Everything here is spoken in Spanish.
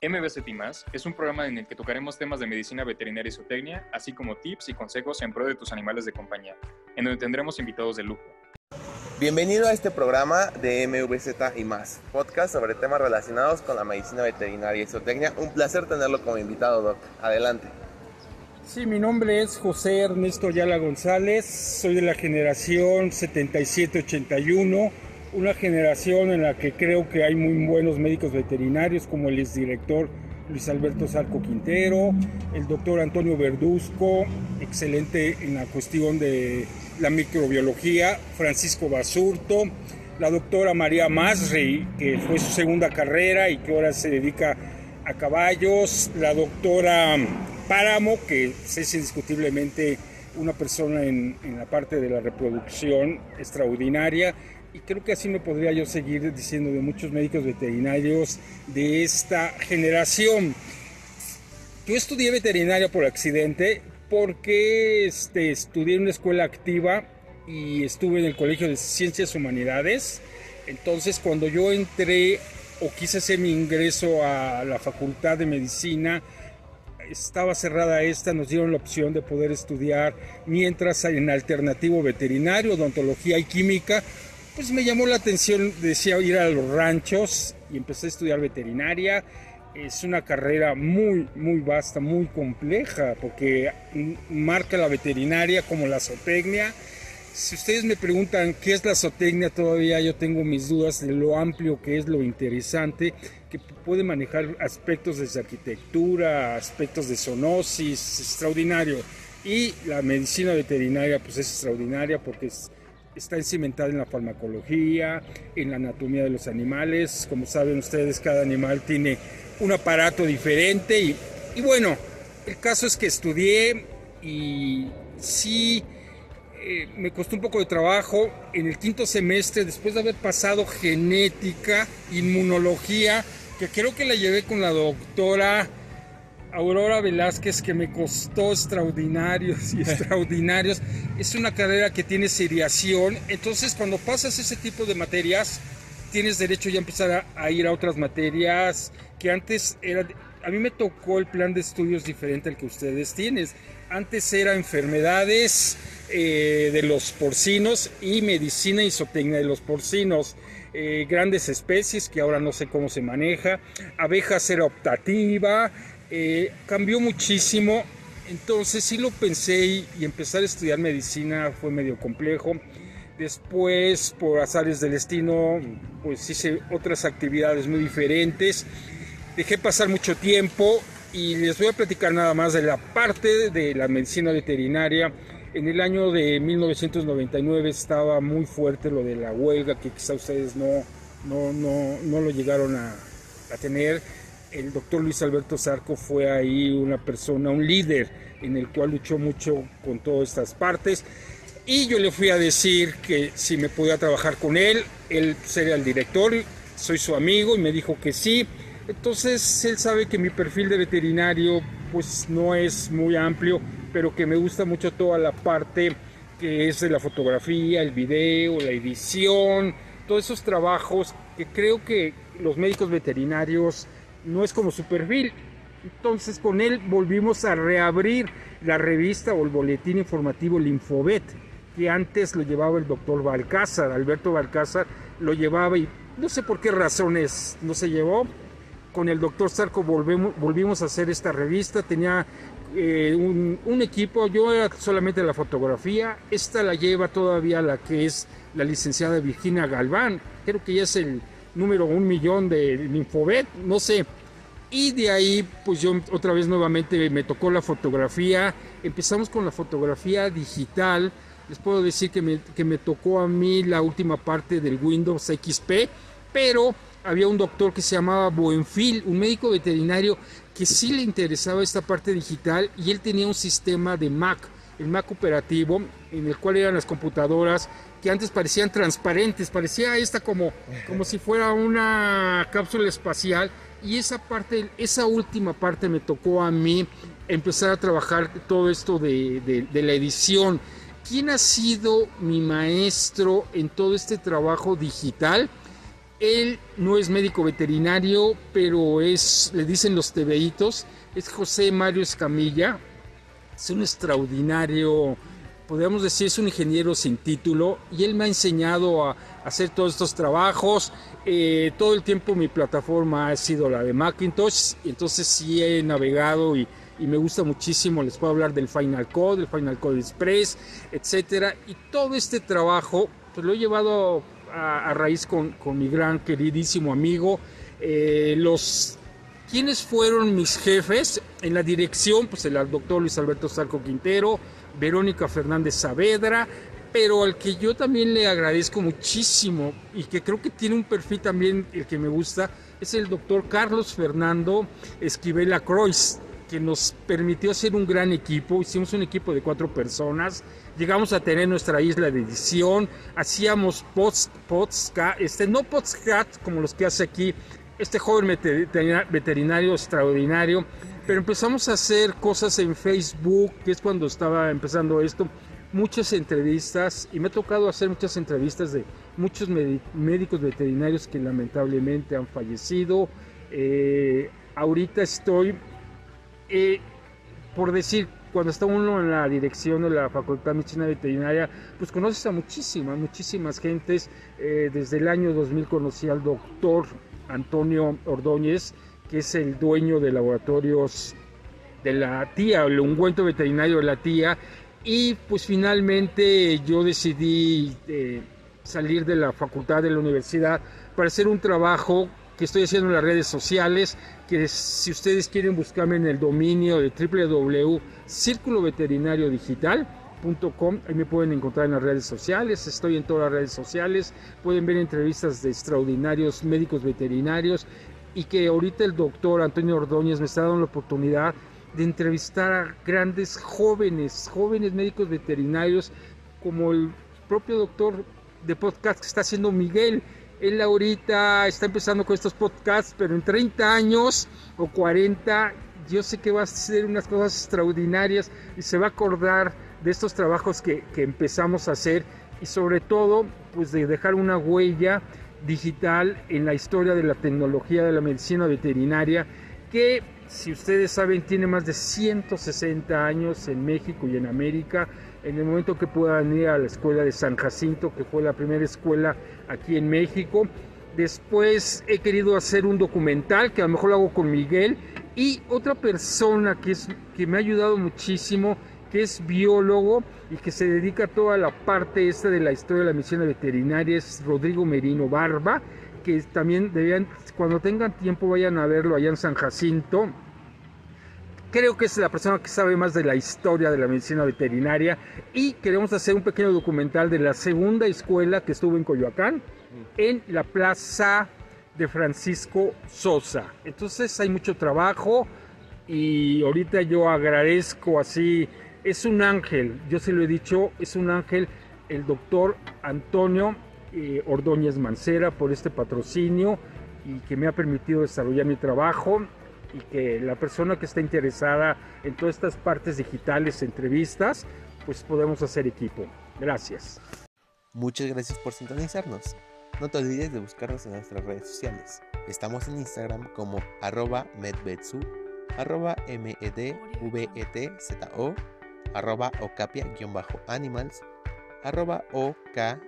MBCT es un programa en el que tocaremos temas de medicina veterinaria y zootecnia, así como tips y consejos en pro de tus animales de compañía, en donde tendremos invitados de lujo. Bienvenido a este programa de MVZ y más, podcast sobre temas relacionados con la medicina veterinaria y zootecnia. Un placer tenerlo como invitado, Doc. Adelante. Sí, mi nombre es José Ernesto Ayala González, soy de la generación 7781 una generación en la que creo que hay muy buenos médicos veterinarios, como el exdirector Luis Alberto Sarco Quintero, el doctor Antonio Verduzco, excelente en la cuestión de la microbiología, Francisco Basurto, la doctora María Masri, que fue su segunda carrera y que ahora se dedica a caballos, la doctora Páramo, que es indiscutiblemente una persona en, en la parte de la reproducción extraordinaria, y creo que así me podría yo seguir diciendo de muchos médicos veterinarios de esta generación. Yo estudié veterinaria por accidente porque este, estudié en una escuela activa y estuve en el Colegio de Ciencias Humanidades. Entonces cuando yo entré o quise hacer mi ingreso a la Facultad de Medicina, estaba cerrada esta, nos dieron la opción de poder estudiar mientras en alternativo veterinario, odontología y química, pues me llamó la atención, decía ir a los ranchos y empecé a estudiar veterinaria. Es una carrera muy, muy vasta, muy compleja, porque marca la veterinaria como la zootecnia. Si ustedes me preguntan qué es la zootecnia, todavía yo tengo mis dudas de lo amplio que es, lo interesante, que puede manejar aspectos desde arquitectura, aspectos de zoonosis, extraordinario. Y la medicina veterinaria, pues es extraordinaria porque es está encimentada en la farmacología, en la anatomía de los animales. Como saben ustedes, cada animal tiene un aparato diferente y, bueno, el caso es que estudié y sí eh, me costó un poco de trabajo en el quinto semestre, después de haber pasado genética, inmunología, que creo que la llevé con la doctora Aurora Velázquez que me costó extraordinarios y extraordinarios. Es una carrera que tiene seriación, entonces cuando pasas ese tipo de materias, tienes derecho ya a empezar a, ir a otras materias que antes era... A mí me tocó el plan de estudios diferente al que ustedes tienen. Antes era enfermedades eh, de los porcinos y medicina isotecnia de los porcinos. Eh, grandes especies que ahora no sé cómo se maneja. Abejas era optativa, eh, cambió muchísimo. Entonces sí lo pensé y, empezar a estudiar medicina fue medio complejo. Después, por azares del destino, pues hice otras actividades muy diferentes. Dejé pasar mucho tiempo y les voy a platicar nada más de la parte de la medicina veterinaria. En el año de 1999 estaba muy fuerte lo de la huelga, que quizá ustedes no, no, no, no lo llegaron a, a tener el doctor Luis Alberto Zarco fue ahí una persona, un líder en el cual luchó mucho con todas estas partes. Y yo le fui a decir que si me podía trabajar con él, él sería el director, soy su amigo y me dijo que sí. Entonces él sabe que mi perfil de veterinario pues no es muy amplio, pero que me gusta mucho toda la parte que es la fotografía, el video, la edición, todos esos trabajos que creo que los médicos veterinarios no es como su perfil. Entonces con él volvimos a reabrir la revista o el boletín informativo Linfobet, que antes lo llevaba el doctor Balcázar, Alberto Balcázar lo llevaba y no sé por qué razones no se llevó. Con el doctor Sarco volvemos, volvimos a hacer esta revista, tenía eh, un, equipo, yo era solamente la fotografía, esta la lleva todavía la que es la licenciada Virginia Galván, creo que ya es el número un millón de Linfobet, no sé. Y de ahí, pues yo otra vez nuevamente me tocó la fotografía. Empezamos con la fotografía digital. Les puedo decir que me, que me tocó a mí la última parte del Windows XP, pero había un doctor que se llamaba Buenfil, un médico veterinario que sí le interesaba esta parte digital y él tenía un sistema de Mac, el Mac operativo, en el cual eran las computadoras que antes parecían transparentes, parecía esta como, como si fuera una cápsula espacial y esa parte, esa última parte me tocó a mí empezar a trabajar todo esto de, de la edición. ¿Quién ha sido mi maestro en todo este trabajo digital? Él no es médico veterinario, pero es, le dicen los tebeitos, es José Mario Escamilla, es un extraordinario, podríamos decir, es un ingeniero sin título y él me ha enseñado a hacer todos estos trabajos. Eh, todo el tiempo mi plataforma ha sido la de Macintosh, entonces sí he navegado y, me gusta muchísimo. Les puedo hablar del Final Code, el Final Code Express, etcétera. Y todo este trabajo, pues lo he llevado a, raíz con, con, mi gran queridísimo amigo. Eh, los ¿Quiénes fueron mis jefes? En la dirección, pues el doctor Luis Alberto Sarco Quintero, Verónica Fernández Saavedra, pero al que yo también le agradezco muchísimo y que creo que tiene un perfil también el que me gusta, es el doctor Carlos Fernando Esquivela Croix, que nos permitió hacer un gran equipo. Hicimos un equipo de cuatro personas. Llegamos a tener nuestra isla de edición. Hacíamos pods, este, no podcast como los que hace aquí este joven veterinario extraordinario. Pero empezamos a hacer cosas en Facebook, que es cuando estaba empezando esto. Muchas entrevistas y me ha tocado hacer muchas entrevistas de muchos médicos veterinarios que lamentablemente han fallecido. Eh, ahorita estoy eh, por decir, cuando está uno en la dirección de la Facultad de Medicina Veterinaria, pues conoces a muchísimas, muchísimas gentes. Eh, desde el año 2000 conocí al doctor Antonio Ordóñez, que es el dueño de laboratorios de la tía, el ungüento veterinario de la tía. Y pues finalmente yo decidí eh, salir de la facultad de la universidad para hacer un trabajo que estoy haciendo en las redes sociales, que si ustedes quieren buscarme en el dominio de www.circuloveterinariodigital.com, ahí me pueden encontrar en las redes sociales, estoy en todas las redes sociales, pueden ver entrevistas de extraordinarios médicos veterinarios y que ahorita el doctor Antonio Ordóñez me está dando la oportunidad de entrevistar a grandes jóvenes, jóvenes médicos veterinarios, como el propio doctor de podcast que está haciendo Miguel, él ahorita está empezando con estos podcasts, pero en 30 años o 40 yo sé que va a hacer unas cosas extraordinarias y se va a acordar de estos trabajos que, que empezamos a hacer y sobre todo pues de dejar una huella digital en la historia de la tecnología de la medicina veterinaria que si ustedes saben tiene más de 160 años en México y en América en el momento que puedan ir a la escuela de San Jacinto, que fue la primera escuela aquí en México. Después he querido hacer un documental, que a lo mejor lo hago con Miguel, y otra persona que, es, que me ha ayudado muchísimo, que es biólogo y que se dedica a toda la parte esta de la historia de la medicina veterinaria, es Rodrigo Merino Barba, que también debían, cuando tengan tiempo vayan a verlo allá en San Jacinto creo que es la persona que sabe más de la historia de la medicina veterinaria y queremos hacer un pequeño documental de la segunda escuela que estuvo en Coyoacán, en la plaza de Francisco Sosa. Entonces hay mucho trabajo y ahorita yo agradezco así, es un ángel, yo se lo he dicho, es un ángel el doctor Antonio eh, Ordóñez Mancera por este patrocinio y que me ha permitido desarrollar mi trabajo y que la persona que está interesada en todas estas partes digitales, entrevistas, pues podemos hacer equipo. Gracias. Muchas gracias por sintonizarnos. No te olvides de buscarnos en nuestras redes sociales. Estamos en Instagram como arroba medvetsu, arroba medvetzo, arroba ocapia-animals, arroba okapia-animals